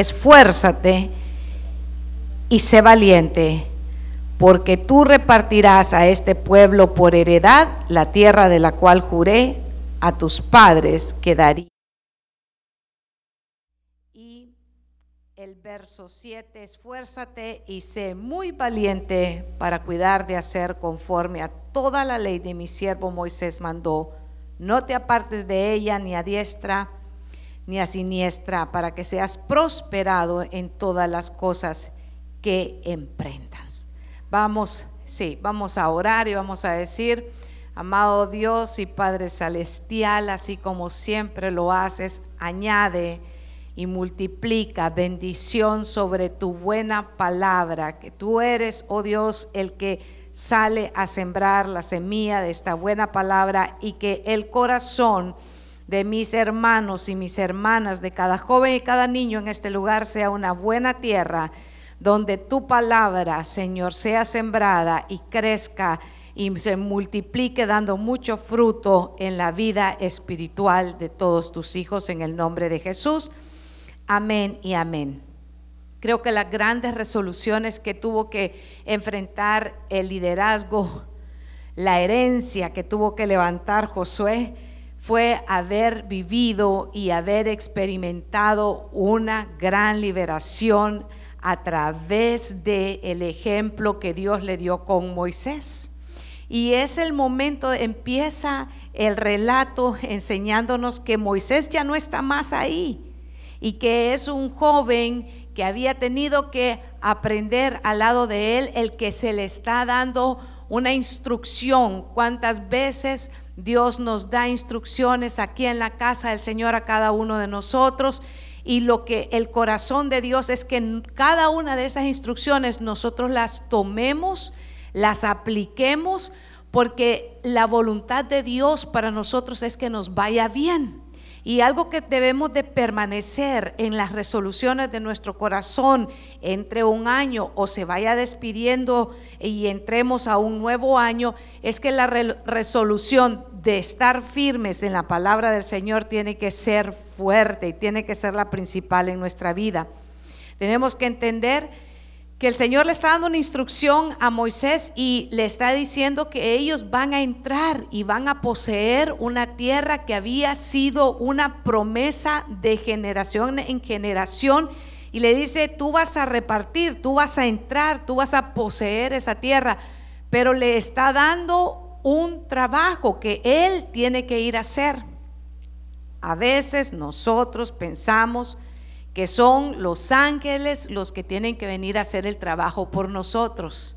esfuérzate y sé valiente, porque tú repartirás a este pueblo por heredad la tierra de la cual juré a tus padres que daría. Y el verso 7, esfuérzate y sé muy valiente para cuidar de hacer conforme a toda la ley de mi siervo Moisés mandó. No te apartes de ella ni a diestra ni a siniestra, para que seas prosperado en todas las cosas que emprendas. Vamos, sí, vamos a orar y vamos a decir, amado Dios y Padre Celestial, así como siempre lo haces, añade y multiplica bendición sobre tu buena palabra, que tú eres, oh Dios, el que sale a sembrar la semilla de esta buena palabra y que el corazón de mis hermanos y mis hermanas, de cada joven y cada niño en este lugar sea una buena tierra donde tu palabra, Señor, sea sembrada y crezca y se multiplique dando mucho fruto en la vida espiritual de todos tus hijos en el nombre de Jesús. Amén y amén. Creo que las grandes resoluciones que tuvo que enfrentar el liderazgo, la herencia que tuvo que levantar Josué, fue haber vivido y haber experimentado una gran liberación a través del el ejemplo que Dios le dio con Moisés. Y es el momento, empieza el relato enseñándonos que Moisés ya no está más ahí y que es un joven que había tenido que aprender al lado de él el que se le está dando una instrucción. ¿Cuántas veces Dios nos da instrucciones aquí en la casa del Señor a cada uno de nosotros. Y lo que el corazón de Dios es que cada una de esas instrucciones nosotros las tomemos, las apliquemos, porque la voluntad de Dios para nosotros es que nos vaya bien. Y algo que debemos de permanecer en las resoluciones de nuestro corazón entre un año o se vaya despidiendo y entremos a un nuevo año, es que la resolución de estar firmes en la palabra del Señor tiene que ser fuerte y tiene que ser la principal en nuestra vida. Tenemos que entender que el Señor le está dando una instrucción a Moisés y le está diciendo que ellos van a entrar y van a poseer una tierra que había sido una promesa de generación en generación. Y le dice, tú vas a repartir, tú vas a entrar, tú vas a poseer esa tierra. Pero le está dando un trabajo que él tiene que ir a hacer. A veces nosotros pensamos, que son los ángeles los que tienen que venir a hacer el trabajo por nosotros.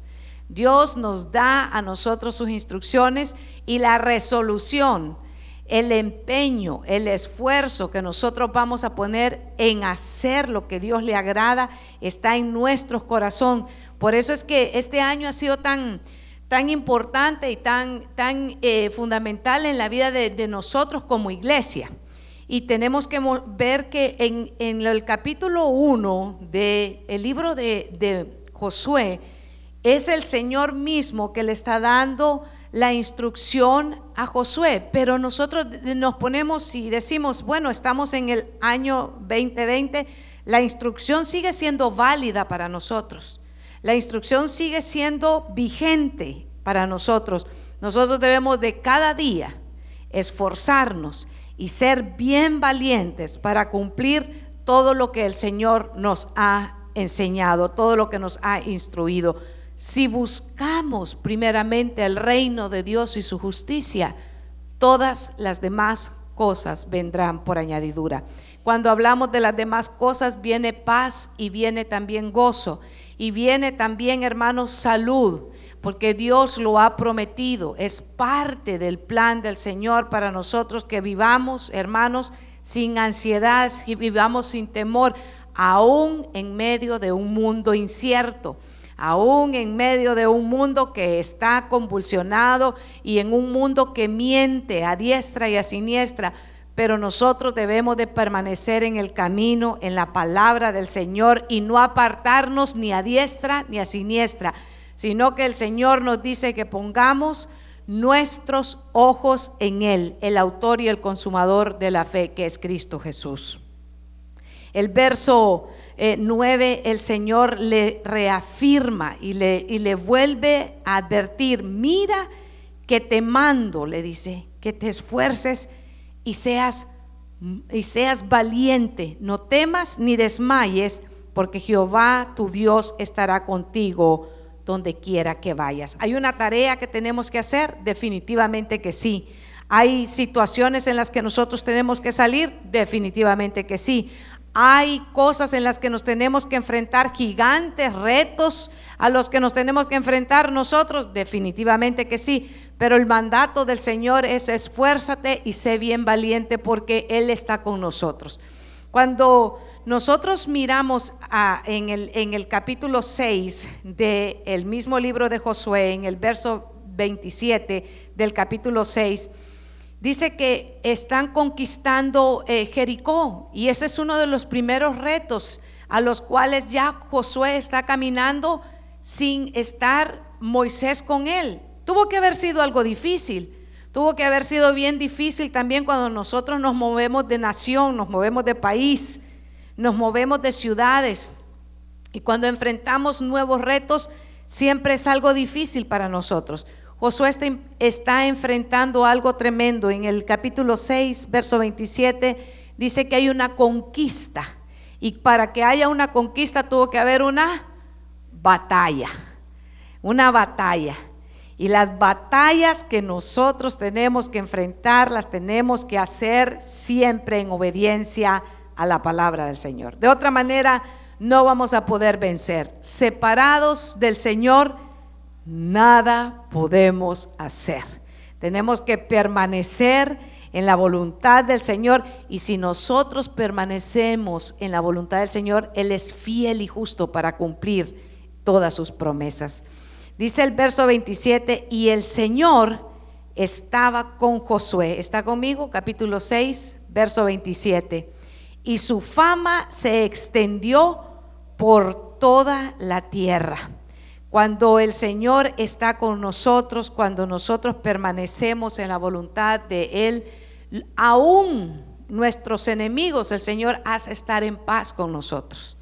Dios nos da a nosotros sus instrucciones y la resolución, el empeño, el esfuerzo que nosotros vamos a poner en hacer lo que Dios le agrada está en nuestro corazón. Por eso es que este año ha sido tan, tan importante y tan, tan eh, fundamental en la vida de nosotros como iglesia. Y tenemos que ver que en, el capítulo 1 del libro de, de Josué, es el Señor mismo que le está dando la instrucción a Josué, pero nosotros nos ponemos y decimos, bueno, estamos en el año 2020, la instrucción sigue siendo válida para nosotros, la instrucción sigue siendo vigente para nosotros. Nosotros debemos de cada día esforzarnos y ser bien valientes para cumplir todo lo que el Señor nos ha enseñado, todo lo que nos ha instruido. Si buscamos primeramente el reino de Dios y su justicia, todas las demás cosas vendrán por añadidura. Cuando hablamos de las demás cosas, viene paz y viene también gozo. Y viene también, hermanos, salud porque Dios lo ha prometido. Es parte del plan del Señor para nosotros que vivamos, hermanos, sin ansiedad y vivamos sin temor, aún en medio de un mundo incierto, aún en medio de un mundo que está convulsionado y en un mundo que miente a diestra y a siniestra. Pero nosotros debemos de permanecer en el camino, en la palabra del Señor y no apartarnos ni a diestra ni a siniestra sino que el Señor nos dice que pongamos nuestros ojos en Él, el autor y el consumador de la fe, que es Cristo Jesús. El verso 9 el Señor le reafirma y le, vuelve a advertir, mira que te mando, le dice, que te esfuerces y seas valiente, no temas ni desmayes, porque Jehová tu Dios estará contigo donde quiera que vayas. ¿Hay una tarea que tenemos que hacer? Definitivamente que sí. ¿Hay situaciones en las que nosotros tenemos que salir? Definitivamente que sí. Hay cosas en las que nos tenemos que enfrentar, gigantes retos a los que nos tenemos que enfrentar nosotros, definitivamente que sí. Pero el mandato del Señor es esfuérzate y sé bien valiente porque Él está con nosotros. Cuando nosotros miramos en, el, capítulo 6 del mismo libro de Josué, en el verso 27 del capítulo 6, dice que están conquistando eh, Jericó y ese es uno de los primeros retos a los cuales ya Josué está caminando sin estar Moisés con él. Tuvo que haber sido algo difícil. Tuvo que haber sido bien difícil también cuando nosotros nos movemos de nación, nos movemos de país, nos movemos de ciudades. Y cuando enfrentamos nuevos retos, siempre es algo difícil para nosotros. Josué está, enfrentando algo tremendo. En el capítulo 6, verso 27, dice que hay una conquista. Y para que haya una conquista tuvo que haber una batalla. Una batalla. Y las batallas que nosotros tenemos que enfrentar, las tenemos que hacer siempre en obediencia a la palabra del Señor. De otra manera, no vamos a poder vencer. Separados del Señor, nada podemos hacer. Tenemos que permanecer en la voluntad del Señor y si nosotros permanecemos en la voluntad del Señor, Él es fiel y justo para cumplir todas sus promesas. Dice el verso 27, y el Señor estaba con Josué. ¿Está conmigo? Capítulo 6, verso 27. Y su fama se extendió por toda la tierra. Cuando el Señor está con nosotros, cuando nosotros permanecemos en la voluntad de Él, aún nuestros enemigos, el Señor hace estar en paz con nosotros.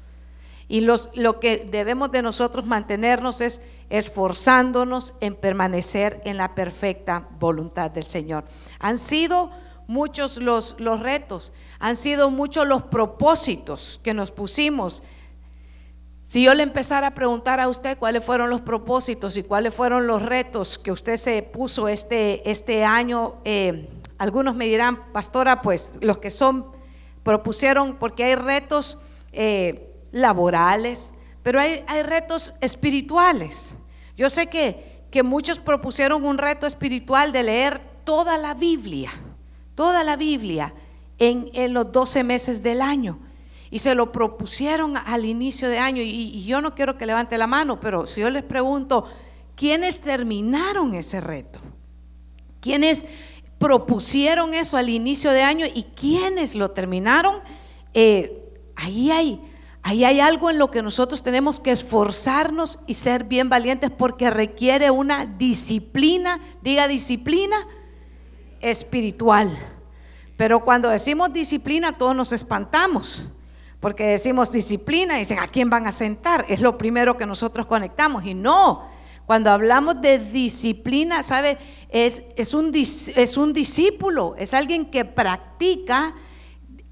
Y los, lo que debemos de nosotros mantenernos es esforzándonos en permanecer en la perfecta voluntad del Señor. Han sido muchos los, los retos, han sido muchos los propósitos que nos pusimos si yo le empezara a preguntar a usted cuáles fueron los propósitos y cuáles fueron los retos que usted se puso este, este año, eh, algunos me dirán, pastora, pues los que son, propusieron, porque hay retos eh, laborales, pero hay, hay, retos espirituales. Yo sé que, que muchos propusieron un reto espiritual de leer toda la Biblia, toda la Biblia en, los 12 meses del año y se lo propusieron al inicio de año. Y, yo no quiero que levante la mano, pero si yo les pregunto, ¿quiénes terminaron ese reto? ¿Quiénes propusieron eso al inicio de año y quiénes lo terminaron? Eh, ahí hay. Ahí hay algo en lo que nosotros tenemos que esforzarnos y ser bien valientes porque requiere una disciplina, diga disciplina espiritual. Pero cuando decimos disciplina todos nos espantamos. Porque decimos disciplina y dicen, ¿a quién van a sentar? Es lo primero que nosotros conectamos. Y no, cuando hablamos de disciplina, ¿sabe? Es, es, un, es un discípulo, es alguien que practica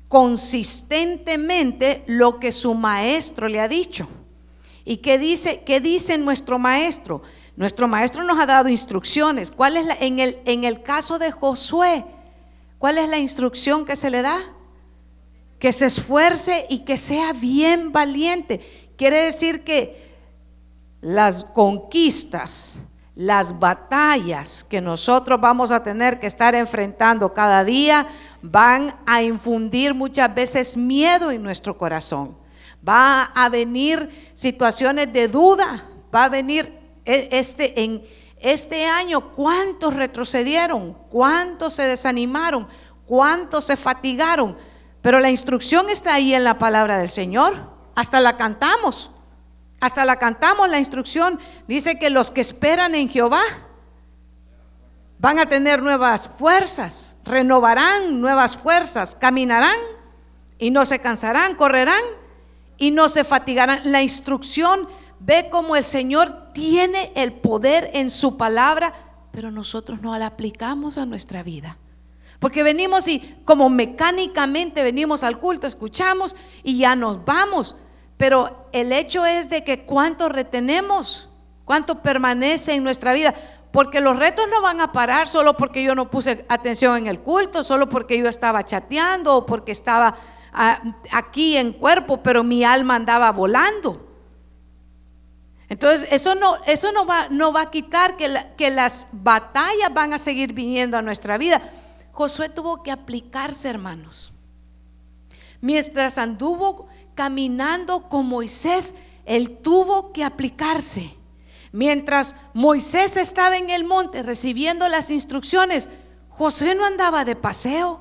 consistentemente lo que su maestro le ha dicho. ¿Y qué dice, qué dice nuestro maestro? Nuestro maestro nos ha dado instrucciones. ¿Cuál es la, en, el, en el caso de Josué? ¿Cuál es la instrucción que se le da? que se esfuerce y que sea bien valiente. Quiere decir que las conquistas, las batallas que nosotros vamos a tener que estar enfrentando cada día van a infundir muchas veces miedo en nuestro corazón. Va a venir situaciones de duda, va a venir e, este en este año cuántos retrocedieron, cuántos se desanimaron, cuántos se fatigaron pero la instrucción está ahí en la palabra del Señor. Hasta la cantamos. Hasta la cantamos la instrucción. Dice que los que esperan en Jehová van a tener nuevas fuerzas, renovarán nuevas fuerzas, caminarán y no se cansarán, correrán y no se fatigarán. La instrucción ve como el Señor tiene el poder en su palabra, pero nosotros no la aplicamos a nuestra vida. Porque venimos y como mecánicamente venimos al culto, escuchamos y ya nos vamos. Pero el hecho es de que cuánto retenemos, cuánto permanece en nuestra vida. Porque los retos no van a parar solo porque yo no puse atención en el culto, solo porque yo estaba chateando o porque estaba ah, aquí en cuerpo, pero mi alma andaba volando. Entonces, eso no, eso no, va, no va a quitar que, que las batallas van a seguir viniendo a nuestra vida. Josué tuvo que aplicarse, hermanos. Mientras anduvo caminando con Moisés, él tuvo que aplicarse. Mientras Moisés estaba en el monte recibiendo las instrucciones, José no andaba de paseo.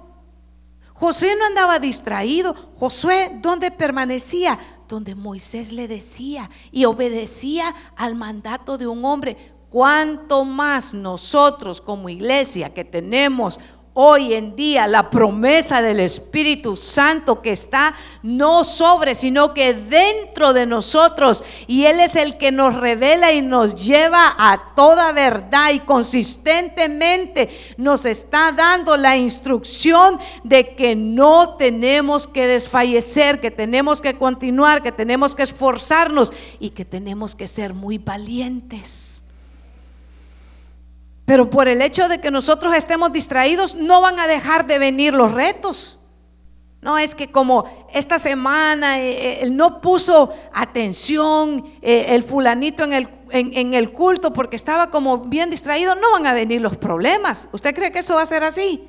José no andaba distraído. Josué, ¿dónde permanecía? Donde Moisés le decía y obedecía al mandato de un hombre. Cuanto más nosotros como iglesia que tenemos hoy en día la promesa del Espíritu Santo que está no sobre, sino que dentro de nosotros. Y Él es el que nos revela y nos lleva a toda verdad y consistentemente nos está dando la instrucción de que no tenemos que desfallecer, que tenemos que continuar, que tenemos que esforzarnos y que tenemos que ser muy valientes. Pero por el hecho de que nosotros estemos distraídos, no van a dejar de venir los retos. No es que como esta semana eh, eh, él no puso atención eh, el fulanito en el, en el culto porque estaba como bien distraído, no van a venir los problemas. ¿Usted cree que eso va a ser así?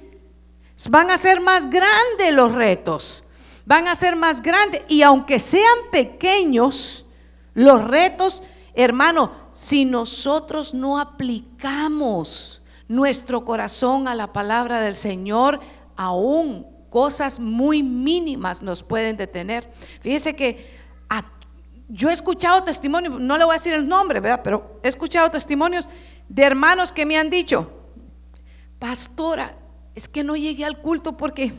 Van a ser más grandes los retos. Van a ser más grandes. Y aunque sean pequeños, los retos, hermano, si nosotros no aplicamos nuestro corazón a la palabra del Señor, aún cosas muy mínimas nos pueden detener. Fíjese que yo he escuchado testimonios, no le voy a decir el nombre, ¿verdad? pero he escuchado testimonios de hermanos que me han dicho, pastora, es que no llegué al culto porque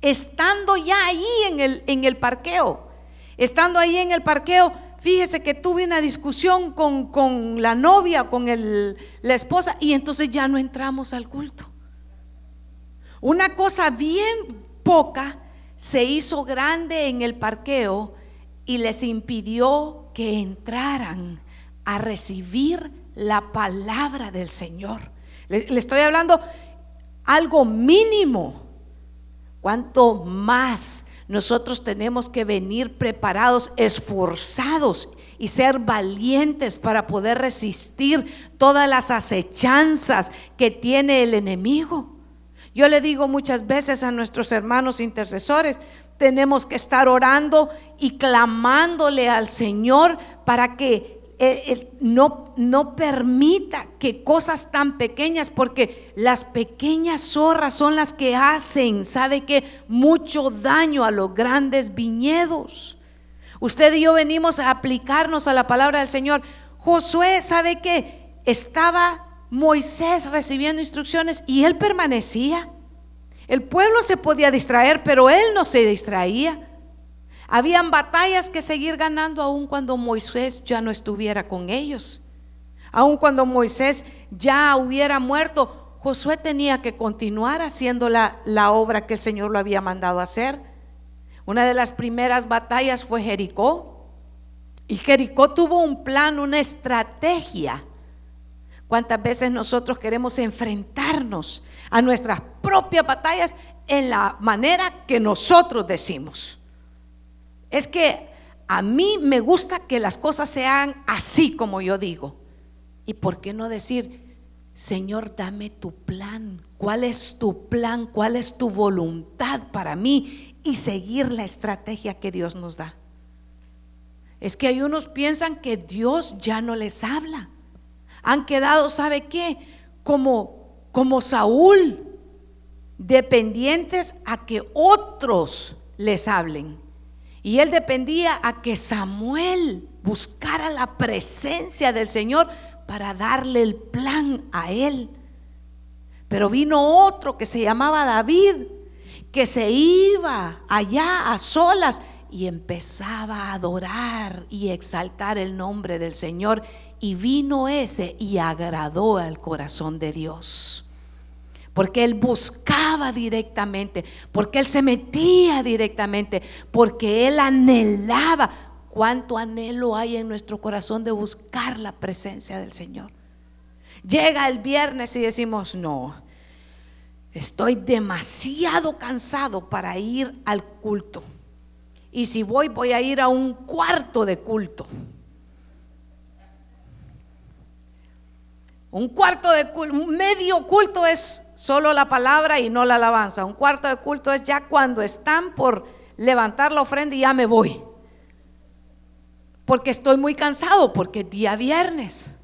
estando ya ahí en el, en el parqueo, estando ahí en el parqueo, fíjese que tuve una discusión con, la novia, con la esposa, y entonces ya no entramos al culto. Una cosa bien poca se hizo grande en el parqueo y les impidió que entraran a recibir la palabra del Señor. Le, le estoy hablando algo mínimo. Cuanto más nosotros tenemos que venir preparados, esforzados y ser valientes para poder resistir todas las acechanzas que tiene el enemigo. Yo le digo muchas veces a nuestros hermanos intercesores, tenemos que estar orando y clamándole al Señor para que no, no permita que cosas tan pequeñas, porque las pequeñas zorras son las que hacen, sabe que mucho daño a los grandes viñedos. Usted y yo venimos a aplicarnos a la palabra del Señor. Josué, ¿sabe que Estaba Moisés recibiendo instrucciones y él permanecía. El pueblo se podía distraer, pero él no se distraía. Habían batallas que seguir ganando aun cuando Moisés ya no estuviera con ellos. Aun cuando Moisés ya hubiera muerto, Josué tenía que continuar haciendo la, la obra que el Señor lo había mandado hacer. Una de las primeras batallas fue Jericó. Y Jericó tuvo un plan, una estrategia. ¿Cuántas veces nosotros queremos enfrentarnos a nuestras propias batallas en la manera que nosotros decimos? Es que a mí me gusta que las cosas sean así como yo digo. ¿Y por qué no decir, Señor, dame tu plan? ¿Cuál es tu plan? ¿Cuál es tu voluntad para mí? Y seguir la estrategia que Dios nos da. Es que hay unos piensan que Dios ya no les habla. Han quedado, ¿sabe qué? Como, como Saúl, dependientes a que otros les hablen. Y él dependía a que Samuel buscara la presencia del Señor para darle el plan a él. Pero vino otro que se llamaba David, que se iba allá a solas y empezaba a adorar y exaltar el nombre del Señor. Y vino ese y agradó al corazón de Dios. Porque él buscaba directamente, porque él se metía directamente, porque él anhelaba. ¿Cuánto anhelo hay en nuestro corazón de buscar la presencia del Señor? Llega el viernes y decimos, no, estoy demasiado cansado para ir al culto. Y si voy, voy a ir a un cuarto de culto. Un cuarto de culto, medio culto es solo la palabra y no la alabanza. Un cuarto de culto es ya cuando están por levantar la ofrenda y ya me voy. Porque estoy muy cansado, porque día viernes.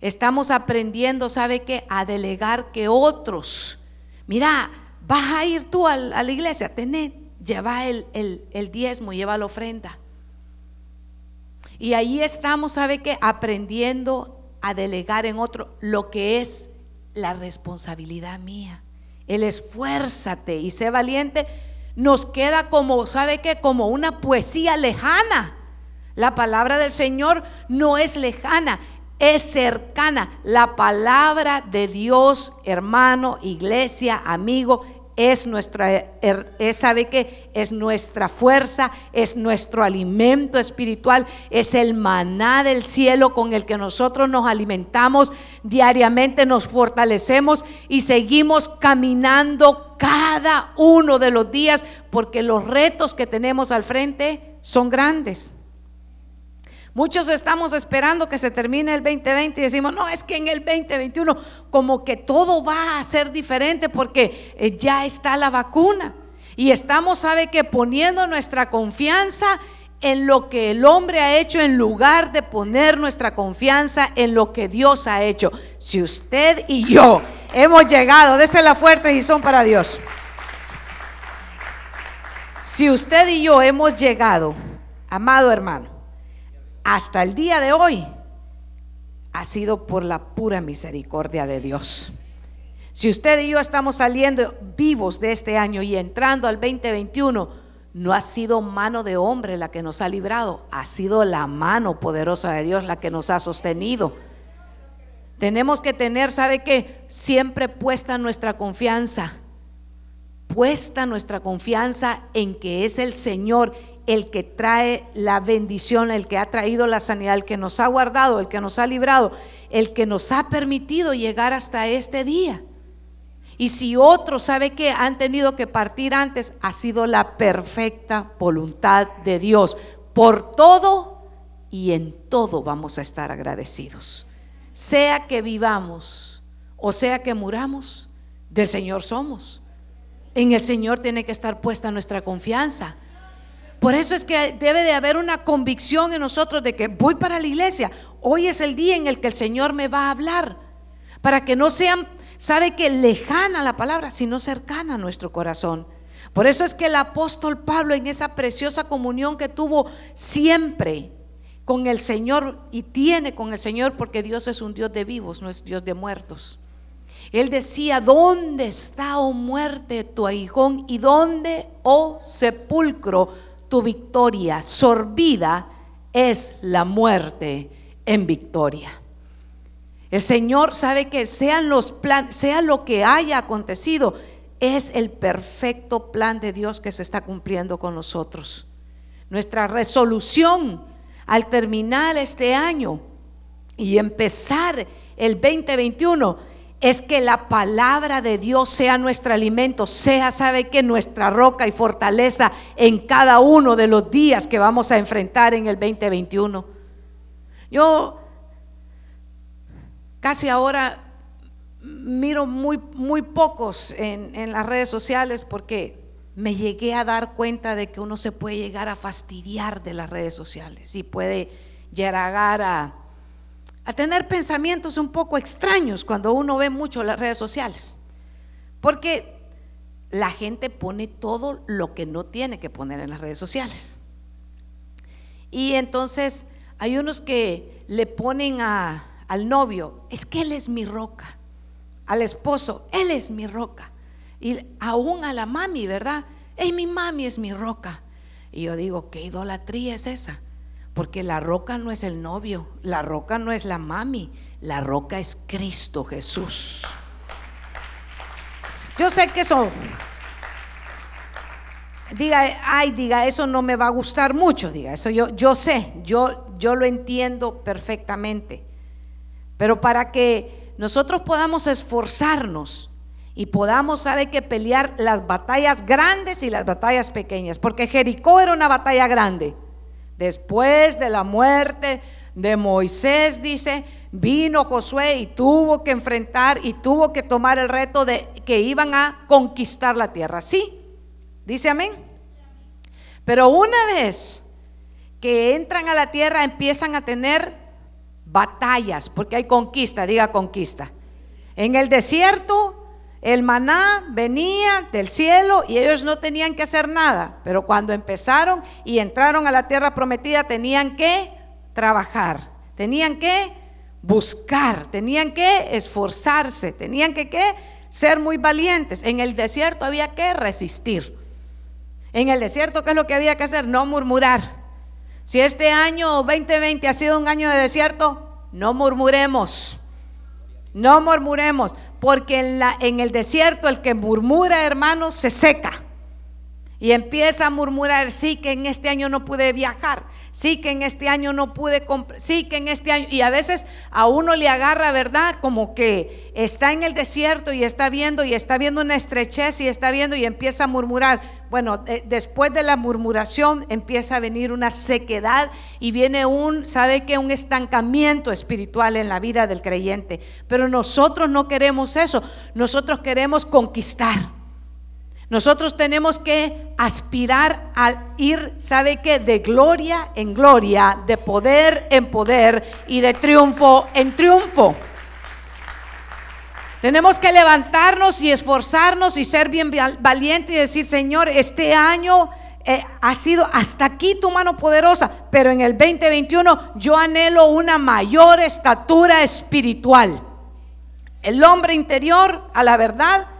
Estamos aprendiendo, ¿sabe qué? A delegar que otros. Mira, vas a ir tú a, la iglesia, tené, lleva el, el, el diezmo, lleva la ofrenda. Y ahí estamos, ¿sabe qué? Aprendiendo a delegar en otro lo que es la responsabilidad mía. El esfuérzate y sé valiente nos queda como, ¿sabe qué? Como una poesía lejana. La palabra del Señor no es lejana, es cercana. La palabra de Dios, hermano, iglesia, amigo, es nuestra, er, es, sabe que es nuestra fuerza, es nuestro alimento espiritual, es el maná del cielo con el que nosotros nos alimentamos diariamente, nos fortalecemos y seguimos caminando cada uno de los días porque los retos que tenemos al frente son grandes. Muchos estamos esperando que se termine el 2020 y decimos, no, es que en el 2021 como que todo va a ser diferente porque eh, ya está la vacuna. Y estamos, sabe que poniendo nuestra confianza en lo que el hombre ha hecho en lugar de poner nuestra confianza en lo que Dios ha hecho. Si usted y yo hemos llegado, la fuerte y son para Dios. Si usted y yo hemos llegado, amado hermano, hasta el día de hoy ha sido por la pura misericordia de Dios. Si usted y yo estamos saliendo vivos de este año y entrando al 2021, no ha sido mano de hombre la que nos ha librado, ha sido la mano poderosa de Dios la que nos ha sostenido. Tenemos que tener, ¿sabe qué? Siempre puesta nuestra confianza, puesta nuestra confianza en que es el Señor el que trae la bendición, el que ha traído la sanidad, el que nos ha guardado, el que nos ha librado, el que nos ha permitido llegar hasta este día. Y si otros sabe que han tenido que partir antes, ha sido la perfecta voluntad de Dios. Por todo y en todo vamos a estar agradecidos. Sea que vivamos o sea que muramos, del Señor somos. En el Señor tiene que estar puesta nuestra confianza. Por eso es que debe de haber una convicción en nosotros de que voy para la iglesia. Hoy es el día en el que el Señor me va a hablar. Para que no sean, sabe que lejana la palabra, sino cercana a nuestro corazón. Por eso es que el apóstol Pablo en esa preciosa comunión que tuvo siempre con el Señor y tiene con el Señor porque Dios es un Dios de vivos, no es Dios de muertos. Él decía, ¿dónde está, oh muerte, tu aguijón? ¿Y dónde, oh sepulcro, tu victoria sorbida es la muerte en victoria. El Señor sabe que sean los planes, sea lo que haya acontecido, es el perfecto plan de Dios que se está cumpliendo con nosotros. Nuestra resolución al terminar este año y empezar el 2021 es que la palabra de Dios sea nuestro alimento, sea, sabe que nuestra roca y fortaleza en cada uno de los días que vamos a enfrentar en el 2021. Yo casi ahora miro muy, muy pocos en, en las redes sociales porque me llegué a dar cuenta de que uno se puede llegar a fastidiar de las redes sociales y puede llegar a a tener pensamientos un poco extraños cuando uno ve mucho las redes sociales. Porque la gente pone todo lo que no tiene que poner en las redes sociales. Y entonces hay unos que le ponen al novio, es que él es mi roca. Al esposo, él es mi roca. Y aún a la mami, ¿verdad? Hey, mi mami es mi roca. Y yo digo, ¿qué idolatría es esa? Porque la roca no es el novio, la roca no es la mami, la roca es Cristo Jesús. Yo sé que eso, diga, ay, diga, eso no me va a gustar mucho, diga, eso yo, yo sé, yo, yo lo entiendo perfectamente. Pero para que nosotros podamos esforzarnos y podamos, sabe que pelear las batallas grandes y las batallas pequeñas, porque Jericó era una batalla grande. Después de la muerte de Moisés, dice, vino Josué y tuvo que enfrentar y tuvo que tomar el reto de que iban a conquistar la tierra. Sí, dice amén. Pero una vez que entran a la tierra empiezan a tener batallas, porque hay conquista, diga conquista. En el desierto el maná venía del cielo y ellos no tenían que hacer nada, pero cuando empezaron y entraron a la tierra prometida tenían que trabajar, tenían que buscar, tenían que esforzarse, tenían que ¿qué? ser muy valientes. En el desierto había que resistir. En el desierto, ¿qué es lo que había que hacer? No murmurar. Si este año 2020 ha sido un año de desierto, no murmuremos. No murmuremos, porque en, la, en el desierto el que murmura, hermanos, se seca. Y empieza a murmurar, sí que en este año no pude viajar, sí que en este año no pude comprar, sí que en este año, y a veces a uno le agarra, ¿verdad? Como que está en el desierto y está viendo y está viendo una estrechez y está viendo y empieza a murmurar. Bueno, eh, después de la murmuración empieza a venir una sequedad y viene un, ¿sabe qué? Un estancamiento espiritual en la vida del creyente. Pero nosotros no queremos eso, nosotros queremos conquistar. Nosotros tenemos que aspirar a ir, ¿sabe qué? De gloria en gloria, de poder en poder y de triunfo en triunfo. Tenemos que levantarnos y esforzarnos y ser bien valientes y decir, Señor, este año eh, ha sido hasta aquí tu mano poderosa, pero en el 2021 yo anhelo una mayor estatura espiritual. El hombre interior, a la verdad,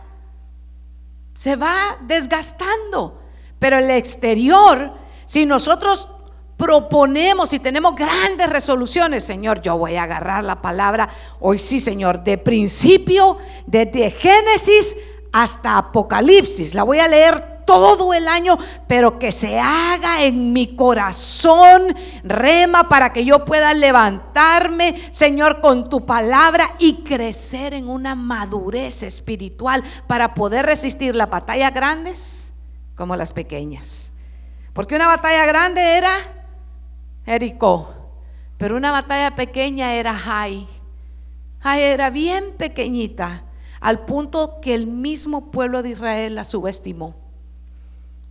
se va desgastando. Pero el exterior, si nosotros proponemos y tenemos grandes resoluciones, Señor, yo voy a agarrar la palabra hoy sí, Señor, de principio, desde Génesis hasta Apocalipsis. La voy a leer todo el año, pero que se haga en mi corazón rema para que yo pueda levantarme, Señor, con tu palabra y crecer en una madurez espiritual para poder resistir las batallas grandes como las pequeñas. Porque una batalla grande era Jericó, pero una batalla pequeña era Jai. Jai era bien pequeñita, al punto que el mismo pueblo de Israel la subestimó.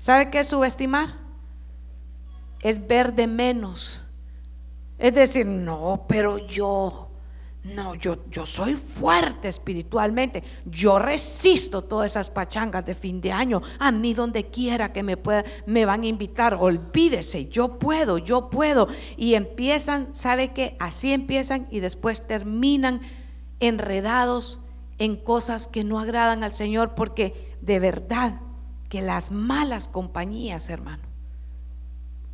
¿Sabe qué es subestimar? Es ver de menos. Es decir, no, pero yo, no, yo, yo soy fuerte espiritualmente. Yo resisto todas esas pachangas de fin de año. A mí donde quiera que me pueda, me van a invitar. Olvídese, yo puedo, yo puedo. Y empiezan, ¿sabe qué? Así empiezan y después terminan enredados en cosas que no agradan al Señor porque de verdad que las malas compañías, hermano,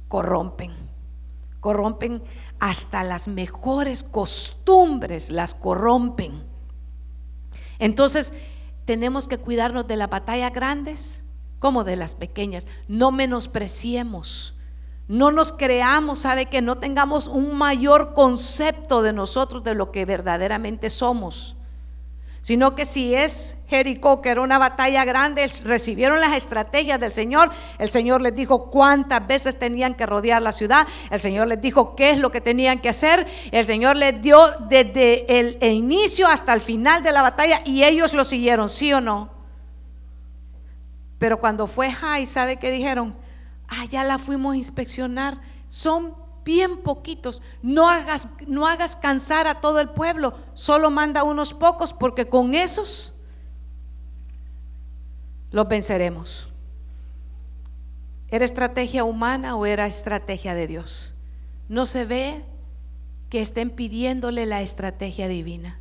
corrompen, corrompen hasta las mejores costumbres, las corrompen. Entonces, tenemos que cuidarnos de las batallas grandes como de las pequeñas. No menospreciemos. No nos creamos, sabe que no tengamos un mayor concepto de nosotros, de lo que verdaderamente somos sino que si es Jericó, que era una batalla grande, recibieron las estrategias del Señor, el Señor les dijo cuántas veces tenían que rodear la ciudad, el Señor les dijo qué es lo que tenían que hacer, el Señor les dio desde el, inicio hasta el final de la batalla y ellos lo siguieron, ¿sí o no? Pero cuando fue Jai, ¿sabe qué dijeron? Ah, ya la fuimos a inspeccionar, son bien poquitos. No hagas, no hagas cansar a todo el pueblo, solo manda unos pocos porque con esos los venceremos. ¿Era estrategia humana o era estrategia de Dios? No se ve que estén pidiéndole la estrategia divina.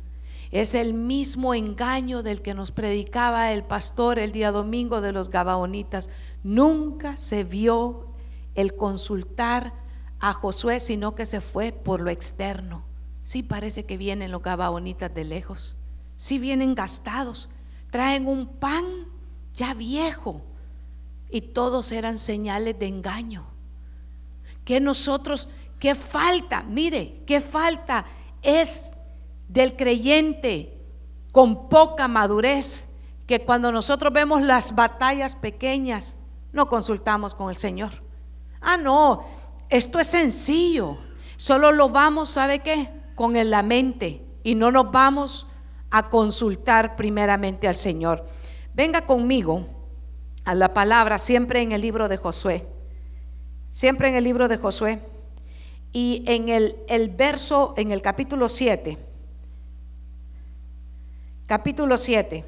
Es el mismo engaño del que nos predicaba el pastor el día domingo de los Gabaonitas. Nunca se vio el consultar a Josué, sino que se fue por lo externo. Sí parece que vienen los gabaonitas de lejos. Sí vienen gastados. Traen un pan ya viejo. Y todos eran señales de engaño. Que nosotros, qué falta, mire, qué falta es del creyente con poca madurez, que cuando nosotros vemos las batallas pequeñas, no consultamos con el Señor. Ah, no, esto es sencillo. Solo lo vamos, ¿sabe qué? Con la mente y no nos vamos a consultar primeramente al Señor. Venga conmigo a la palabra, siempre en el libro de Josué. Siempre en el libro de Josué. Y en el, el verso, en el capítulo 7. Capítulo 7.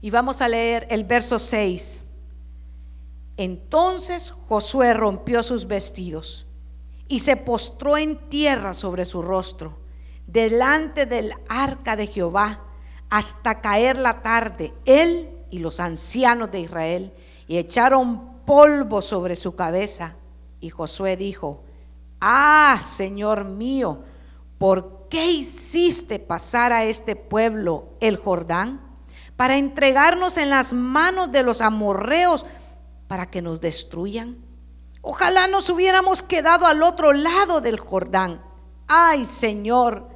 Y vamos a leer el verso 6. Entonces Josué rompió sus vestidos y se postró en tierra sobre su rostro, delante del arca de Jehová, hasta caer la tarde, él y los ancianos de Israel, y echaron polvo sobre su cabeza. Y Josué dijo, ah, Señor mío, ¿por qué hiciste pasar a este pueblo el Jordán? Para entregarnos en las manos de los amorreos para que nos destruyan. Ojalá nos hubiéramos quedado al otro lado del Jordán. Ay, Señor,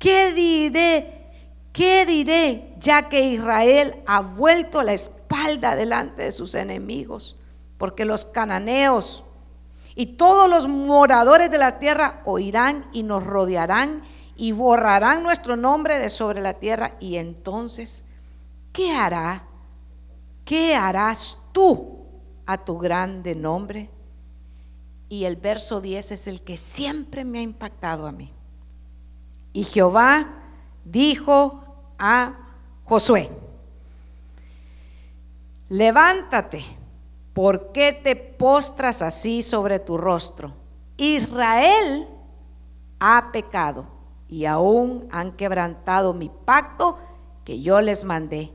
¿qué diré? ¿Qué diré ya que Israel ha vuelto la espalda delante de sus enemigos? Porque los cananeos y todos los moradores de la tierra oirán y nos rodearán y borrarán nuestro nombre de sobre la tierra. Y entonces, ¿qué hará? ¿Qué harás tú? A tu grande nombre. Y el verso 10 es el que siempre me ha impactado a mí. Y Jehová dijo a Josué, levántate, ¿por qué te postras así sobre tu rostro? Israel ha pecado y aún han quebrantado mi pacto que yo les mandé.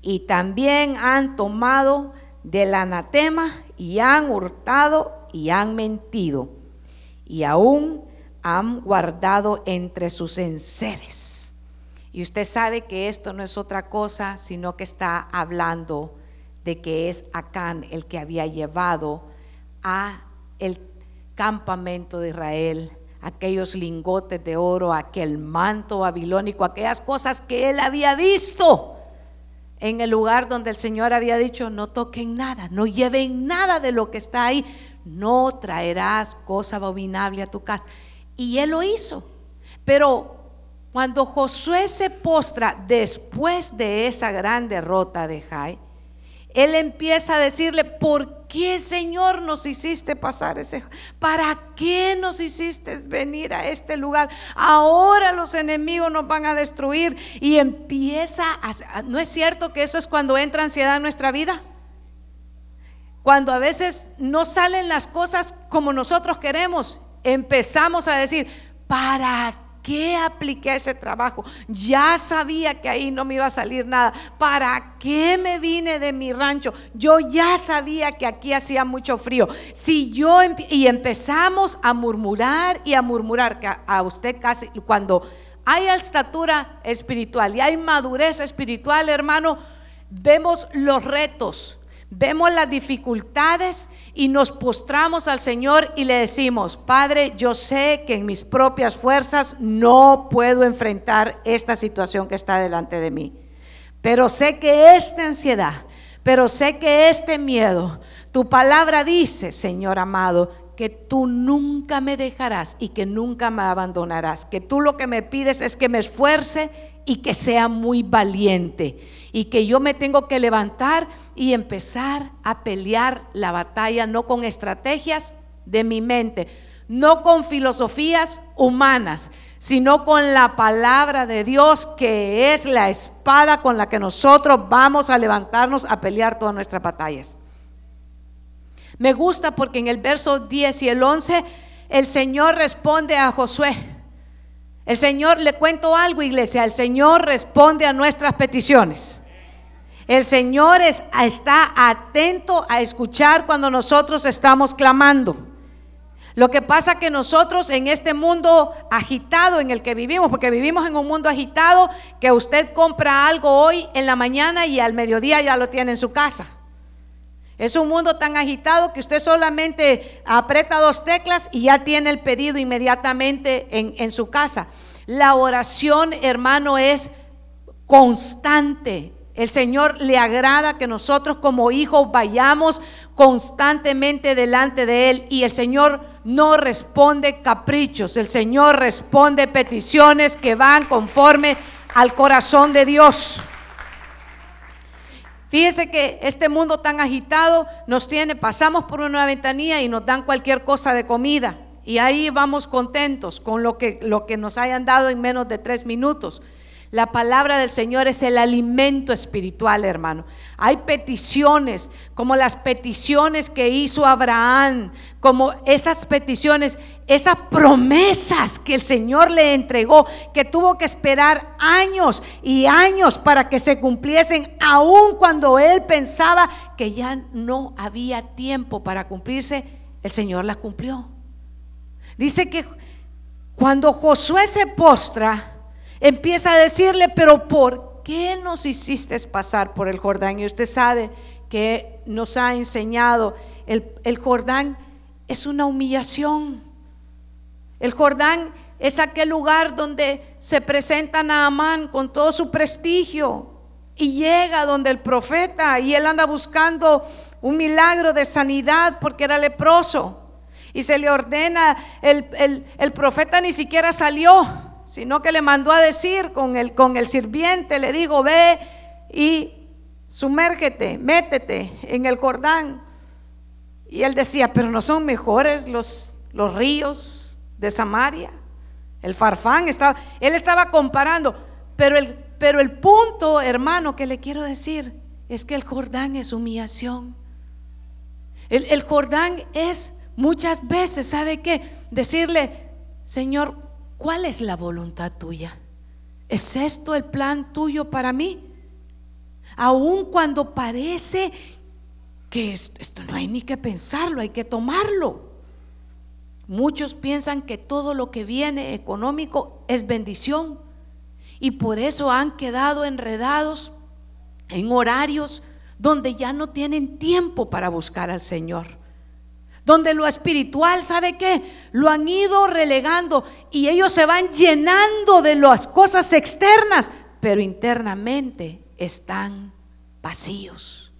Y también han tomado del anatema y han hurtado y han mentido y aún han guardado entre sus enseres. Y usted sabe que esto no es otra cosa, sino que está hablando de que es Acán el que había llevado a el campamento de Israel aquellos lingotes de oro, aquel manto babilónico, aquellas cosas que él había visto en el lugar donde el Señor había dicho, no toquen nada, no lleven nada de lo que está ahí, no traerás cosa abominable a tu casa. Y él lo hizo. Pero cuando Josué se postra después de esa gran derrota de Jai, él empieza a decirle, ¿por qué Señor nos hiciste pasar ese? ¿Para qué nos hiciste venir a este lugar? Ahora los enemigos nos van a destruir y empieza a... ¿No es cierto que eso es cuando entra ansiedad en nuestra vida? Cuando a veces no salen las cosas como nosotros queremos, empezamos a decir, ¿para qué apliqué ese trabajo? Ya sabía que ahí no me iba a salir nada. ¿Para qué me vine de mi rancho? Yo ya sabía que aquí hacía mucho frío. Si yo y empezamos a murmurar y a murmurar que a, usted casi cuando hay estatura espiritual y hay madurez espiritual, hermano, vemos los retos vemos las dificultades y nos postramos al Señor y le decimos, Padre, yo sé que en mis propias fuerzas no puedo enfrentar esta situación que está delante de mí, pero sé que esta ansiedad, pero sé que este miedo, tu palabra dice, Señor amado, que tú nunca me dejarás y que nunca me abandonarás, que tú lo que me pides es que me esfuerce y que sea muy valiente y que yo me tengo que levantar y empezar a pelear la batalla no con estrategias de mi mente, no con filosofías humanas, sino con la palabra de Dios que es la espada con la que nosotros vamos a levantarnos a pelear todas nuestras batallas. Me gusta porque en el verso 10 y el 11 el Señor responde a Josué, el Señor, le cuento algo, iglesia, el Señor responde a nuestras peticiones. El Señor está atento a escuchar cuando nosotros estamos clamando. Lo que pasa que nosotros en este mundo agitado en el que vivimos, porque vivimos en un mundo agitado, que usted compra algo hoy en la mañana y al mediodía ya lo tiene en su casa. Es un mundo tan agitado que usted solamente aprieta dos teclas y ya tiene el pedido inmediatamente en, en su casa. La oración, hermano, es constante. El Señor le agrada que nosotros como hijos vayamos constantemente delante de Él y el Señor no responde caprichos, el Señor responde peticiones que van conforme al corazón de Dios. Fíjese que este mundo tan agitado nos tiene, pasamos por una ventanilla y nos dan cualquier cosa de comida y ahí vamos contentos con lo que, lo que nos hayan dado en menos de tres minutos. La palabra del Señor es el alimento espiritual, hermano. Hay peticiones, como las peticiones que hizo Abraham, como esas peticiones, esas promesas que el Señor le entregó, que tuvo que esperar años y años para que se cumpliesen, aun cuando él pensaba que ya no había tiempo para cumplirse, el Señor las cumplió. Dice que cuando Josué se postra, empieza a decirle, pero ¿por qué nos hiciste pasar por el Jordán? Y usted sabe que nos ha enseñado, el, Jordán es una humillación. El Jordán es aquel lugar donde se presenta Naamán con todo su prestigio y llega donde el profeta y él anda buscando un milagro de sanidad porque era leproso. Y se le ordena, el, el profeta ni siquiera salió sino que le mandó a decir con el, con el sirviente, le digo, ve y sumérgete, métete en el Jordán. Y él decía, pero no son mejores los, los ríos de Samaria. El farfán estaba, él estaba comparando, pero el, pero el punto, hermano, que le quiero decir es que el Jordán es humillación. El, el Jordán es muchas veces, ¿sabe qué? Decirle, Señor, ¿Cuál es la voluntad tuya? ¿Es esto el plan tuyo para mí? Aun cuando parece que esto no hay ni que pensarlo, hay que tomarlo. Muchos piensan que todo lo que viene económico es bendición y por eso han quedado enredados en horarios donde ya no tienen tiempo para buscar al Señor donde lo espiritual, ¿sabe qué? Lo han ido relegando y ellos se van llenando de las cosas externas, pero internamente están vacíos.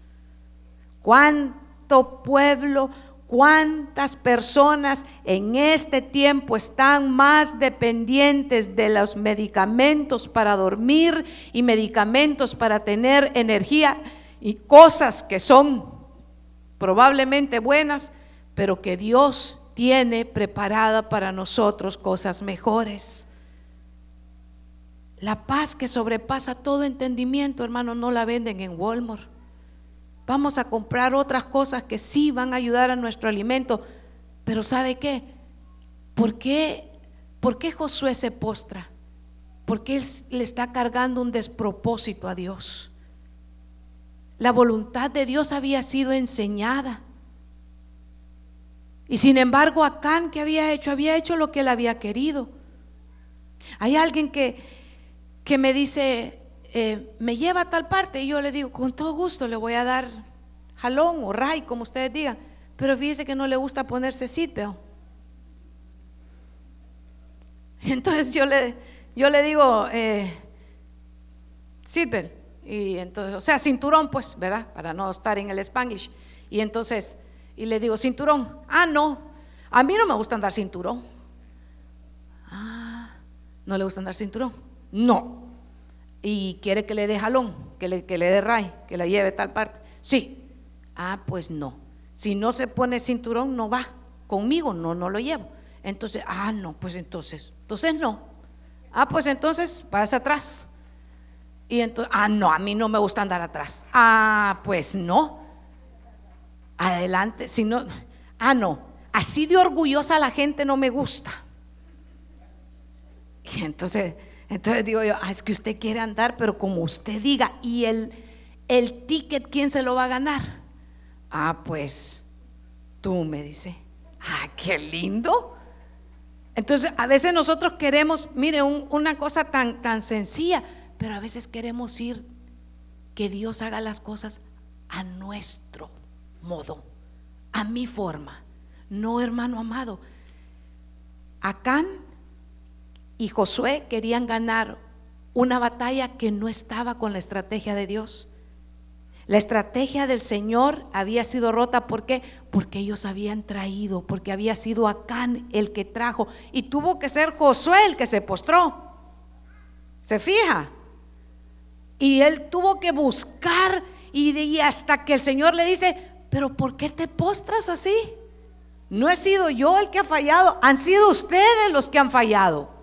¿Cuánto pueblo, cuántas personas en este tiempo están más dependientes de los medicamentos para dormir y medicamentos para tener energía y cosas que son probablemente buenas? Pero que Dios tiene preparada para nosotros cosas mejores. La paz que sobrepasa todo entendimiento, hermano, no la venden en Walmart. Vamos a comprar otras cosas que sí van a ayudar a nuestro alimento. Pero ¿sabe qué? ¿Por qué, ¿Por qué Josué se postra? Porque él le está cargando un despropósito a Dios. La voluntad de Dios había sido enseñada. Y sin embargo, Acán, ¿qué había hecho? Había hecho lo que él había querido. Hay alguien que, que me dice, eh, me lleva a tal parte, y yo le digo, con todo gusto le voy a dar jalón o ray, como ustedes digan, pero fíjese que no le gusta ponerse seatbelt. Entonces yo le, yo le digo, eh, y entonces, o sea, cinturón, pues, ¿verdad? Para no estar en el spanglish. Y entonces y le digo, cinturón. Ah, no. A mí no me gusta andar cinturón. Ah, ¿no le gusta andar cinturón? No. ¿Y quiere que le dé jalón? Que le, que le dé ray, que la lleve tal parte. Sí. Ah, pues no. Si no se pone cinturón, no va. Conmigo no, no lo llevo. Entonces, ah, no, pues entonces, entonces no. Ah, pues entonces vas atrás. Y entonces, ah, no, a mí no me gusta andar atrás. Ah, pues no adelante, si no, ah, no, así de orgullosa la gente no me gusta. Y entonces, entonces digo yo, ah, es que usted quiere andar, pero como usted diga, y el, el ticket, ¿quién se lo va a ganar? Ah, pues tú me dice. Ah, qué lindo. Entonces, a veces nosotros queremos, mire, una cosa tan, tan sencilla, pero a veces queremos ir que Dios haga las cosas a nuestro modo, a mi forma. No, hermano amado. Acán y Josué querían ganar una batalla que no estaba con la estrategia de Dios. La estrategia del Señor había sido rota. ¿Por qué? Porque ellos habían traído, porque había sido Acán el que trajo. Y tuvo que ser Josué el que se postró. ¿Se fija? Y él tuvo que buscar y, hasta que el Señor le dice, pero ¿por qué te postras así? No he sido yo el que ha fallado, han sido ustedes los que han fallado.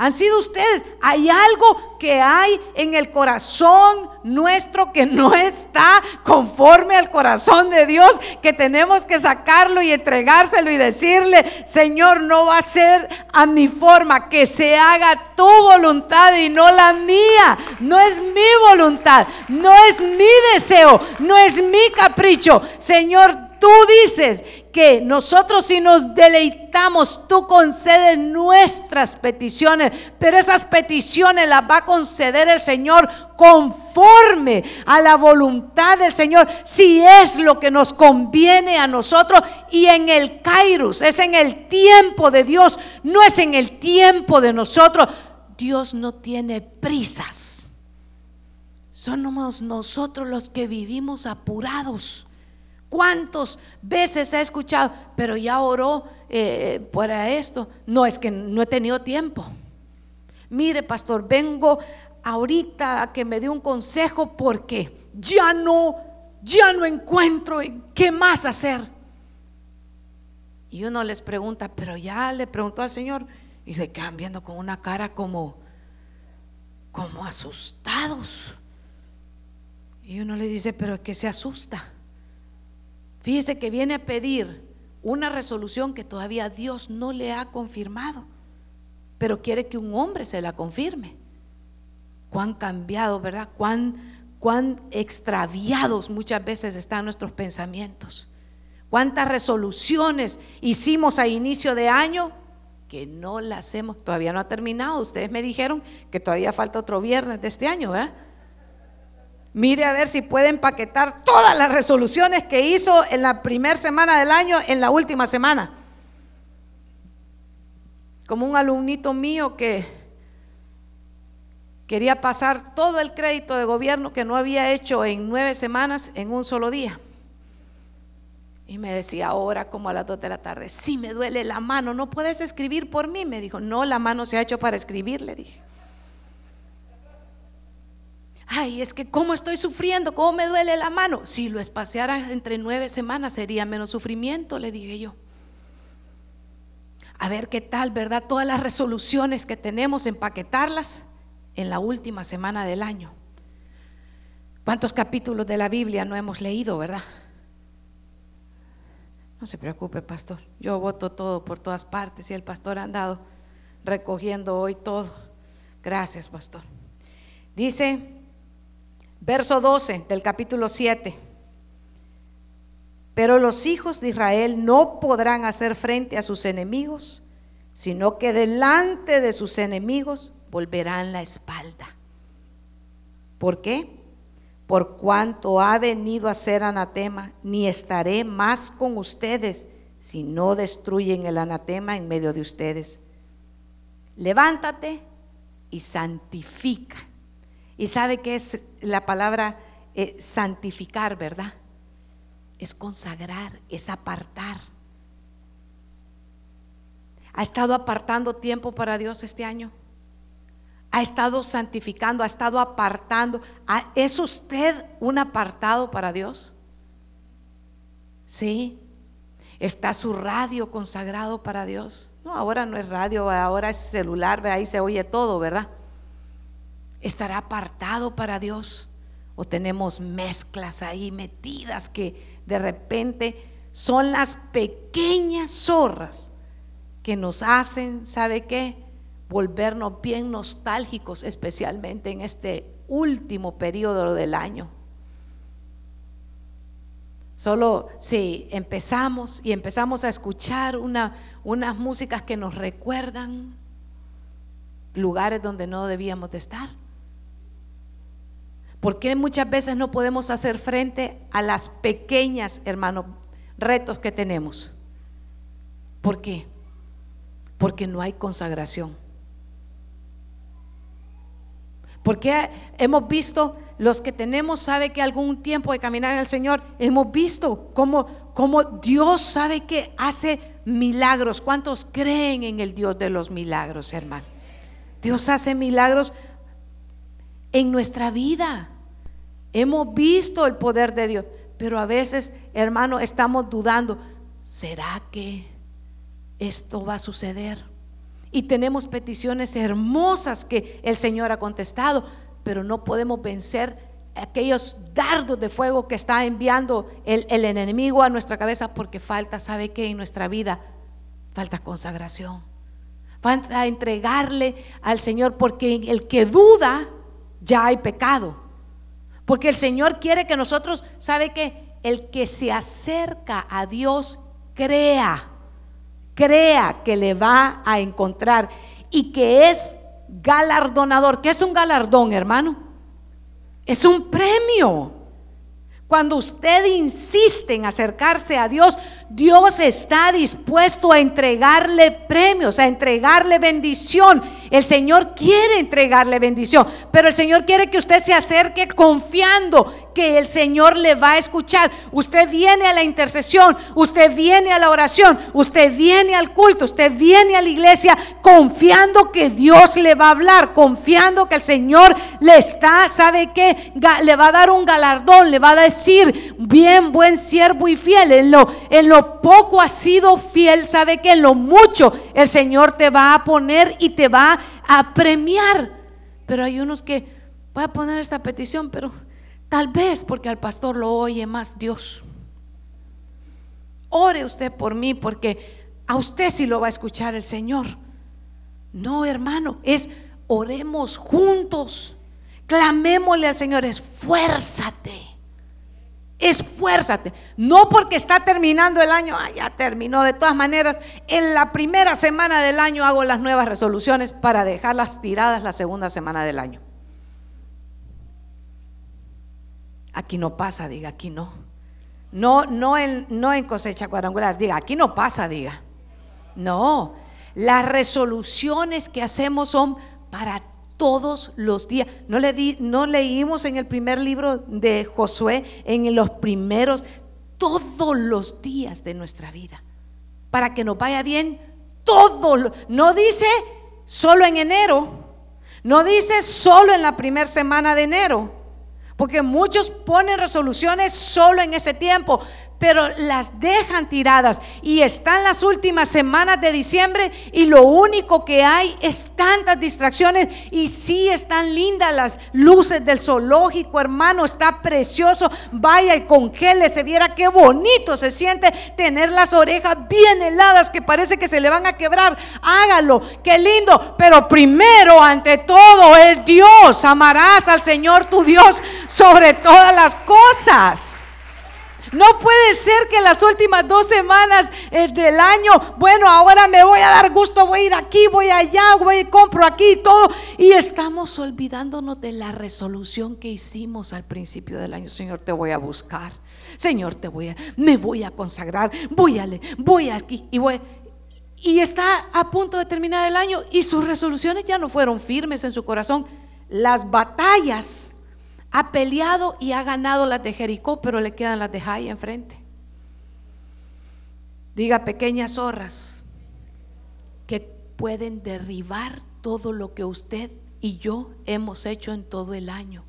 Han sido ustedes. Hay algo que hay en el corazón nuestro que no está conforme al corazón de Dios, que tenemos que sacarlo y entregárselo y decirle, Señor, no va a ser a mi forma, que se haga tu voluntad y no la mía. No es mi voluntad, no es mi deseo, no es mi capricho. Señor, tú dices que nosotros si nos deleitamos, tú concedes nuestras peticiones, pero esas peticiones las va a conceder el Señor conforme a la voluntad del Señor, si es lo que nos conviene a nosotros y en el Kairos, es en el tiempo de Dios, no es en el tiempo de nosotros. Dios no tiene prisas. Somos nosotros los que vivimos apurados. ¿Cuántas veces he escuchado? Pero ya oró eh, para esto. No, es que no he tenido tiempo. Mire, pastor, vengo ahorita a que me dé un consejo porque ya no, ya no encuentro qué más hacer. Y uno les pregunta, pero ya le preguntó al Señor y le quedan viendo con una cara como, como asustados. Y uno le dice, pero es que se asusta. Fíjese que viene a pedir una resolución que todavía Dios no le ha confirmado, pero quiere que un hombre se la confirme. Cuán cambiado, ¿verdad? Cuán, cuán extraviados muchas veces están nuestros pensamientos. Cuántas resoluciones hicimos a inicio de año que no las hacemos, todavía no ha terminado. Ustedes me dijeron que todavía falta otro viernes de este año, ¿verdad? Mire a ver si puede empaquetar todas las resoluciones que hizo en la primera semana del año, en la última semana. Como un alumnito mío que quería pasar todo el crédito de gobierno que no había hecho en nueve semanas en un solo día. Y me decía ahora como a las dos de la tarde, si me duele la mano, ¿no puedes escribir por mí? Me dijo, no, la mano se ha hecho para escribir, le dije ay, es que cómo estoy sufriendo, cómo me duele la mano. Si lo espaciara entre nueve semanas sería menos sufrimiento, le dije yo. A ver qué tal, ¿verdad? Todas las resoluciones que tenemos, empaquetarlas en la última semana del año. ¿Cuántos capítulos de la Biblia no hemos leído, verdad? No se preocupe, pastor. Yo voto todo por todas partes y el pastor ha andado recogiendo hoy todo. Gracias, pastor. Dice Verso 12 del capítulo 7. Pero los hijos de Israel no podrán hacer frente a sus enemigos, sino que delante de sus enemigos volverán la espalda. ¿Por qué? Por cuanto ha venido a ser anatema, ni estaré más con ustedes si no destruyen el anatema en medio de ustedes. Levántate y santifica y sabe que es la palabra eh, santificar, ¿verdad? Es consagrar, es apartar. ¿Ha estado apartando tiempo para Dios este año? ¿Ha estado santificando? ¿Ha estado apartando? ¿Es usted un apartado para Dios? Sí. ¿Está su radio consagrado para Dios? No, ahora no es radio, ahora es celular, ahí se oye todo, ¿verdad? ¿Estará apartado para Dios? ¿O tenemos mezclas ahí metidas que de repente son las pequeñas zorras que nos hacen, ¿sabe qué? Volvernos bien nostálgicos, especialmente en este último periodo del año. Solo si empezamos y empezamos a escuchar una, unas músicas que nos recuerdan lugares donde no debíamos de estar. ¿Por qué muchas veces no podemos hacer frente a las pequeñas, hermanos, retos que tenemos? ¿Por qué? Porque no hay consagración. Porque hemos visto, los que tenemos, sabe que algún tiempo de caminar el Señor, hemos visto cómo, cómo Dios sabe que hace milagros. ¿Cuántos creen en el Dios de los milagros, hermano? Dios hace milagros en nuestra vida. Hemos visto el poder de Dios, pero a veces, hermano, estamos dudando, ¿será que esto va a suceder? Y tenemos peticiones hermosas que el Señor ha contestado, pero no podemos vencer aquellos dardos de fuego que está enviando el, enemigo a nuestra cabeza porque falta, ¿sabe qué? En nuestra vida falta consagración. Falta entregarle al Señor porque el que duda ya hay pecado. Porque el Señor quiere que nosotros, ¿sabe qué? El que se acerca a Dios crea crea que le va a encontrar y que es galardonador. ¿Qué es un galardón, hermano? Es un premio. Cuando usted insiste en acercarse a Dios, Dios está dispuesto a entregarle premios, a entregarle bendición. El Señor quiere entregarle bendición, pero el Señor quiere que usted se acerque confiando que el Señor le va a escuchar. Usted viene a la intercesión, usted viene a la oración, usted viene al culto, usted viene a la iglesia confiando que Dios le va a hablar, confiando que el Señor le está, ¿sabe qué? Le va a dar un galardón, le va a decir, bien, buen siervo y fiel. En lo, en lo poco has sido fiel, sabe que en lo mucho el Señor te va a poner y te va a premiar. Pero hay unos que voy a poner esta petición, pero tal vez porque al pastor lo oye más Dios. Ore usted por mí porque a usted sí lo va a escuchar el Señor. No, hermano, es oremos juntos. Clamémosle al Señor, esfuérzate. Esfuérzate. No porque está terminando el año, ah, ya terminó. De todas maneras, en la primera semana del año hago las nuevas resoluciones para dejarlas tiradas la segunda semana del año. Aquí no pasa, diga, aquí no. No, no en, no en cosecha cuadrangular, diga, aquí no pasa, diga. No, las resoluciones que hacemos son para todos los días. No, le di, no leímos en el primer libro de Josué, en los primeros, todos los días de nuestra vida. Para que nos vaya bien todo. No dice solo en enero. No dice solo en la primera semana de enero. Porque muchos ponen resoluciones solo en ese tiempo pero las dejan tiradas y están las últimas semanas de diciembre y lo único que hay es tantas distracciones y sí están lindas las luces del zoológico, hermano, está precioso, vaya y congele, se viera qué bonito se siente tener las orejas bien heladas que parece que se le van a quebrar, hágalo, qué lindo, pero primero ante todo es Dios, amarás al Señor tu Dios sobre todas las cosas. No puede ser que las últimas dos semanas eh, del año, bueno, ahora me voy a dar gusto, voy a ir aquí, voy allá, voy compro aquí y todo. Y estamos olvidándonos de la resolución que hicimos al principio del año. Señor, te voy a buscar. Señor, te voy a, me voy a consagrar. Voy a, voy aquí y voy. Y está a punto de terminar el año y sus resoluciones ya no fueron firmes en su corazón. Las batallas ha peleado y ha ganado las de Jericó, pero le quedan las de Jai enfrente. Diga pequeñas zorras que pueden derribar todo lo que usted y yo hemos hecho en todo el año.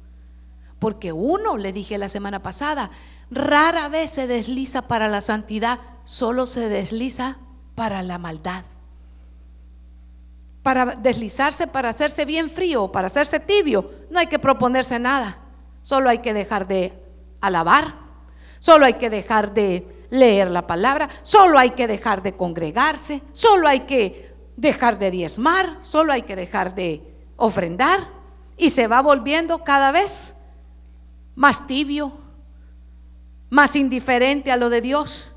Porque uno, le dije la semana pasada, rara vez se desliza para la santidad, solo se desliza para la maldad. Para deslizarse, para hacerse bien frío, para hacerse tibio, no hay que proponerse nada. Solo hay que dejar de alabar, solo hay que dejar de leer la palabra, solo hay que dejar de congregarse, solo hay que dejar de diezmar, solo hay que dejar de ofrendar. Y se va volviendo cada vez más tibio, más indiferente a lo de Dios.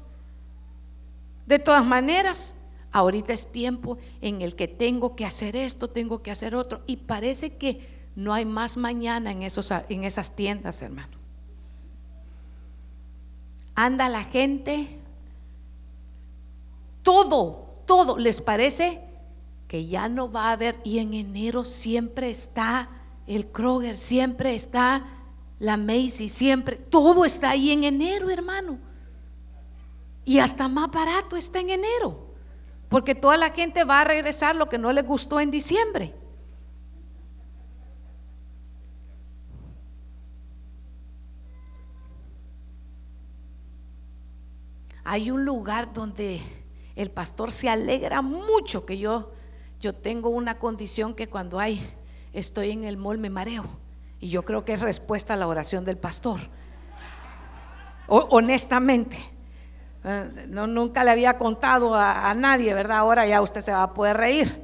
De todas maneras, ahorita es tiempo en el que tengo que hacer esto, tengo que hacer otro. Y parece que no hay más mañana en, esos, en esas tiendas, hermano. Anda la gente, todo, todo, les parece que ya no va a haber. Y en enero siempre está el Kroger, siempre está la Macy, siempre, todo está ahí en enero, hermano. Y hasta más barato está en enero, porque toda la gente va a regresar lo que no le gustó en diciembre. Hay un lugar donde el pastor se alegra mucho que yo yo tengo una condición que cuando hay estoy en el mall me mareo y yo creo que es respuesta a la oración del pastor. honestamente. Eh, no, nunca le había contado a, nadie, ¿verdad? Ahora ya usted se va a poder reír.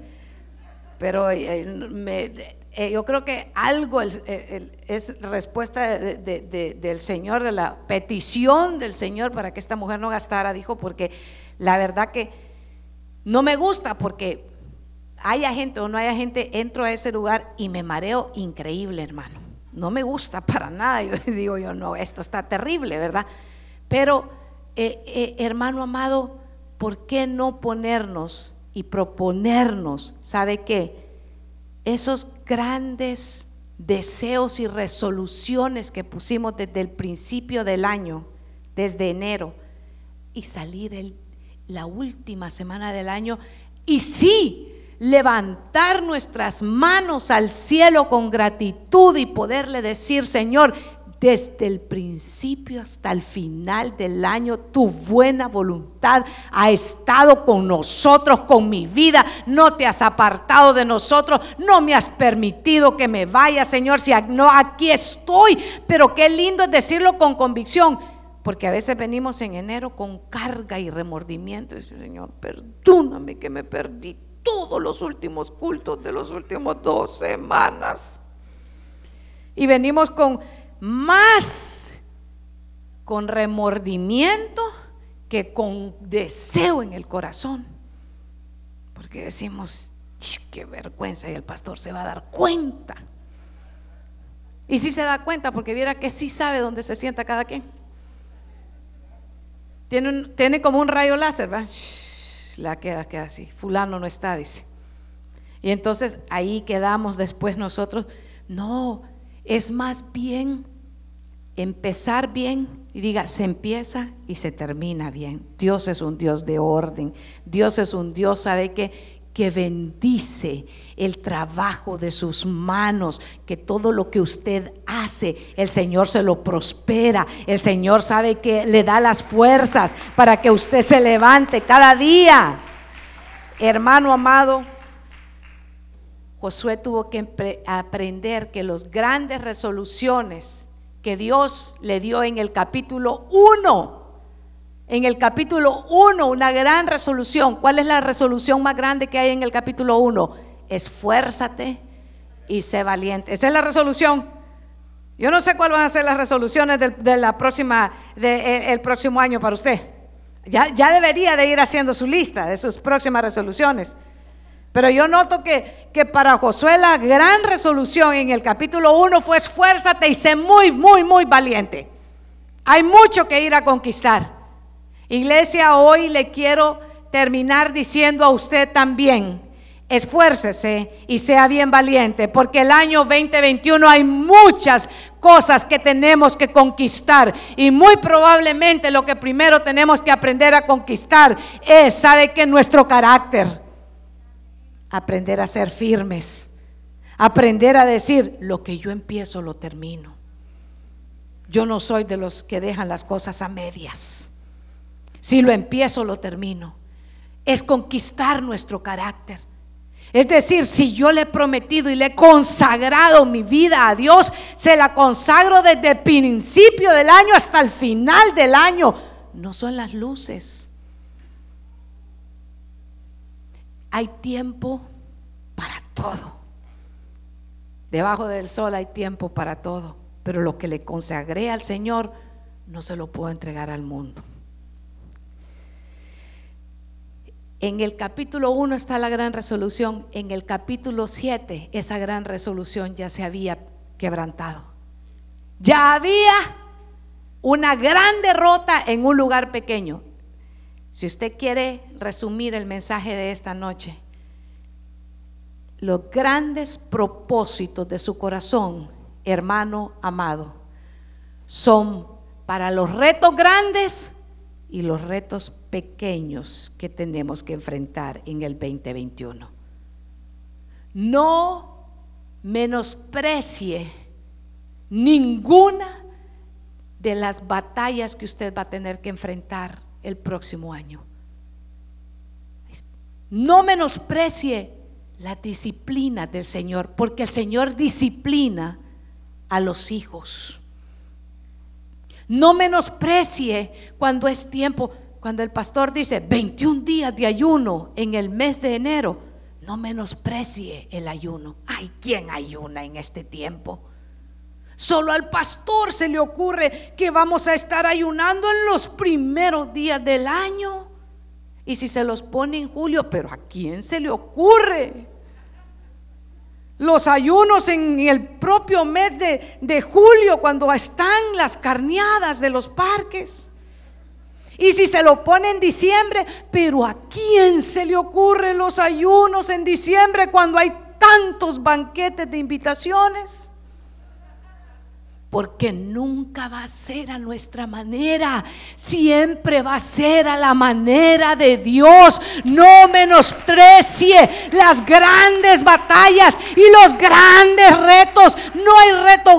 Pero eh, eh, yo creo que algo es respuesta del Señor, de la petición del Señor para que esta mujer no gastara, dijo, porque la verdad que no me gusta porque haya gente o no haya gente, entro a ese lugar y me mareo increíble, hermano no me gusta para nada. Yo digo, yo no, esto está terrible, ¿verdad? Pero, eh, eh, hermano amado, ¿por qué no ponernos y proponernos, ¿sabe qué? Esos grandes deseos y resoluciones que pusimos desde el principio del año, desde enero, y salir la última semana del año, y sí, levantar nuestras manos al cielo con gratitud y poderle decir, Señor, desde el principio hasta el final del año, tu buena voluntad ha estado con nosotros, con mi vida. No te has apartado de nosotros, no me has permitido que me vaya, Señor. Si no, aquí estoy. Pero qué lindo es decirlo con convicción, porque a veces venimos en enero con carga y remordimiento. Y Señor, perdóname que me perdí todos los últimos cultos de los últimos dos semanas. Y venimos con más, con remordimiento que con deseo en el corazón. Porque decimos, qué vergüenza y el pastor se va a dar cuenta. Y si se da cuenta, porque viera que sí sabe dónde se sienta cada quien. Tiene, tiene como un rayo láser, ¿verdad? la queda, queda así. Fulano no está, dice. Y entonces ahí quedamos después nosotros. No, es más bien empezar bien y diga, se empieza y se termina bien. Dios es un Dios de orden. Dios es un Dios, ¿sabe que que bendice el trabajo de sus manos, que todo lo que usted hace, el Señor se lo prospera, el Señor sabe que le da las fuerzas para que usted se levante cada día. Hermano amado, Josué tuvo que aprender que las grandes resoluciones que Dios le dio en el capítulo 1, en el capítulo 1 una gran resolución. ¿Cuál es la resolución más grande que hay en el capítulo 1? Esfuérzate y sé valiente. Esa es la resolución. Yo no sé cuáles van a ser las resoluciones de, la próxima, el próximo año para usted. Ya, ya debería de ir haciendo su lista de sus próximas resoluciones. Pero yo noto que, que, para Josué la gran resolución en el capítulo 1 fue esfuérzate y sé muy, muy, muy valiente. Hay mucho que ir a conquistar. Iglesia, hoy le quiero terminar diciendo a usted también, esfuércese y sea bien valiente, porque el año 2021 hay muchas cosas que tenemos que conquistar y muy probablemente lo que primero tenemos que aprender a conquistar es, ¿sabe que Nuestro carácter. Aprender a ser firmes, aprender a decir, lo que yo empiezo lo termino. Yo no soy de los que dejan las cosas a medias. Si lo empiezo, lo termino. Es conquistar nuestro carácter. Es decir, si yo le he prometido y le he consagrado mi vida a Dios, se la consagro desde el principio del año hasta el final del año. No son las luces. Hay tiempo para todo. Debajo del sol hay tiempo para todo. Pero lo que le consagré al Señor, no se lo puedo entregar al mundo. En el capítulo 1 está la gran resolución, en el capítulo 7 esa gran resolución ya se había quebrantado. Ya había una gran derrota en un lugar pequeño. Si usted quiere resumir el mensaje de esta noche, los grandes propósitos de su corazón, hermano amado, son para los retos grandes y los retos pequeños que tenemos que enfrentar en el 2021. No menosprecie ninguna de las batallas que usted va a tener que enfrentar el próximo año. No menosprecie la disciplina del Señor, porque el Señor disciplina a los hijos. No menosprecie cuando es tiempo, cuando el pastor dice 21 días de ayuno en el mes de enero, no menosprecie el ayuno. Hay quien ayuna en este tiempo. Solo al pastor se le ocurre que vamos a estar ayunando en los primeros días del año. Y si se los pone en julio, pero ¿a quién se le ocurre? Los ayunos en el propio mes de, de julio, cuando están las carneadas de los parques. Y si se lo pone en diciembre, pero ¿a quién se le ocurre los ayunos en diciembre cuando hay tantos banquetes de invitaciones? Porque nunca va a ser a nuestra manera, siempre va a ser a la manera de Dios. No menosprecie las grandes batallas y los grandes retos. No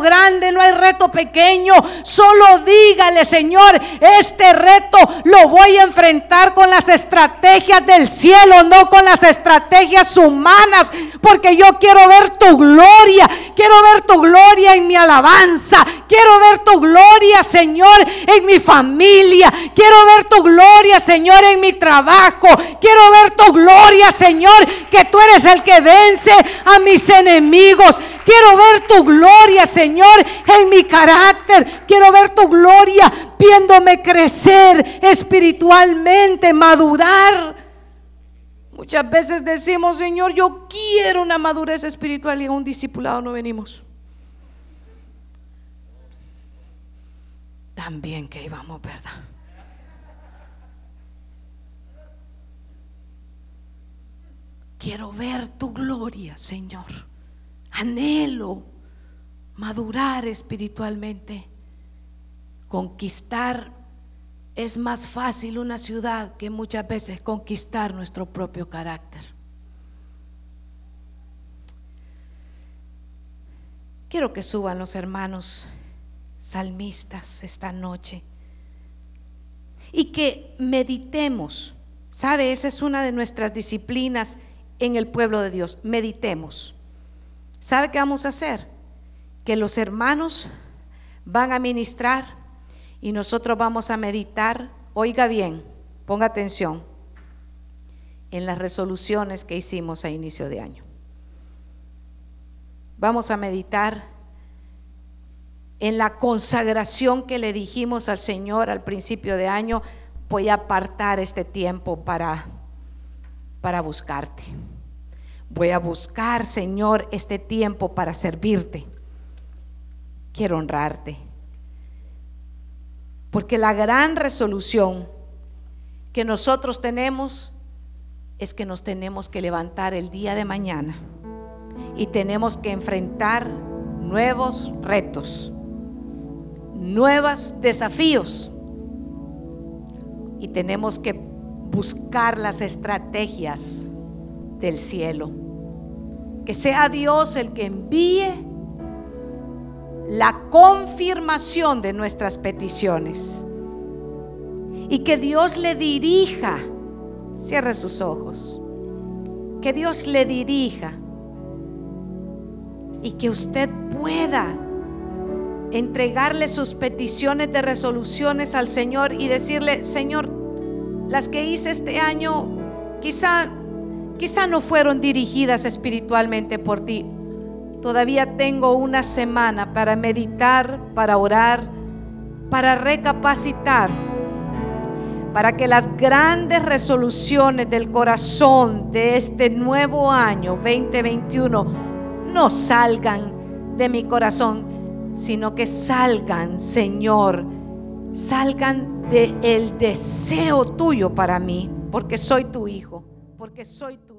grande, no hay reto pequeño. Solo dígale, Señor, este reto lo voy a enfrentar con las estrategias del cielo, no con las estrategias humanas, porque yo quiero ver tu gloria, quiero ver tu gloria en mi alabanza Quiero ver tu gloria, Señor, en mi familia. Quiero ver tu gloria, Señor, en mi trabajo. Quiero ver tu gloria, Señor, que tú eres el que vence a mis enemigos. Quiero ver tu gloria, Señor, en mi carácter. Quiero ver tu gloria viéndome crecer espiritualmente, madurar. Muchas veces decimos, Señor, yo quiero una madurez espiritual y en un discipulado no venimos. también que íbamos, ¿verdad? Quiero ver tu gloria, Señor. Anhelo madurar espiritualmente. Conquistar es más fácil una ciudad que muchas veces conquistar nuestro propio carácter. Quiero que suban los hermanos salmistas esta noche. Y que meditemos. ¿Sabe? Esa es una de nuestras disciplinas en el pueblo de Dios. Meditemos. ¿Sabe qué vamos a hacer? Que los hermanos van a ministrar y nosotros vamos a meditar. Oiga bien, ponga atención en las resoluciones que hicimos a inicio de año. Vamos a meditar en la consagración que le dijimos al Señor al principio de año, voy a apartar este tiempo para, para buscarte. Voy a buscar, Señor, este tiempo para servirte. Quiero honrarte. Porque la gran resolución que nosotros tenemos es que nos tenemos que levantar el día de mañana y tenemos que enfrentar nuevos retos nuevos desafíos y tenemos que buscar las estrategias del cielo. Que sea Dios el que envíe la confirmación de nuestras peticiones y que Dios le dirija, cierre sus ojos, que Dios le dirija y que usted pueda entregarle sus peticiones de resoluciones al Señor y decirle, Señor, las que hice este año quizá quizá no fueron dirigidas espiritualmente por ti. Todavía tengo una semana para meditar, para orar, para recapacitar, para que las grandes resoluciones del corazón de este nuevo año 2021 no salgan de mi corazón, sino que salgan, Señor, salgan del el deseo tuyo para mí, porque soy tu hijo, porque soy tu.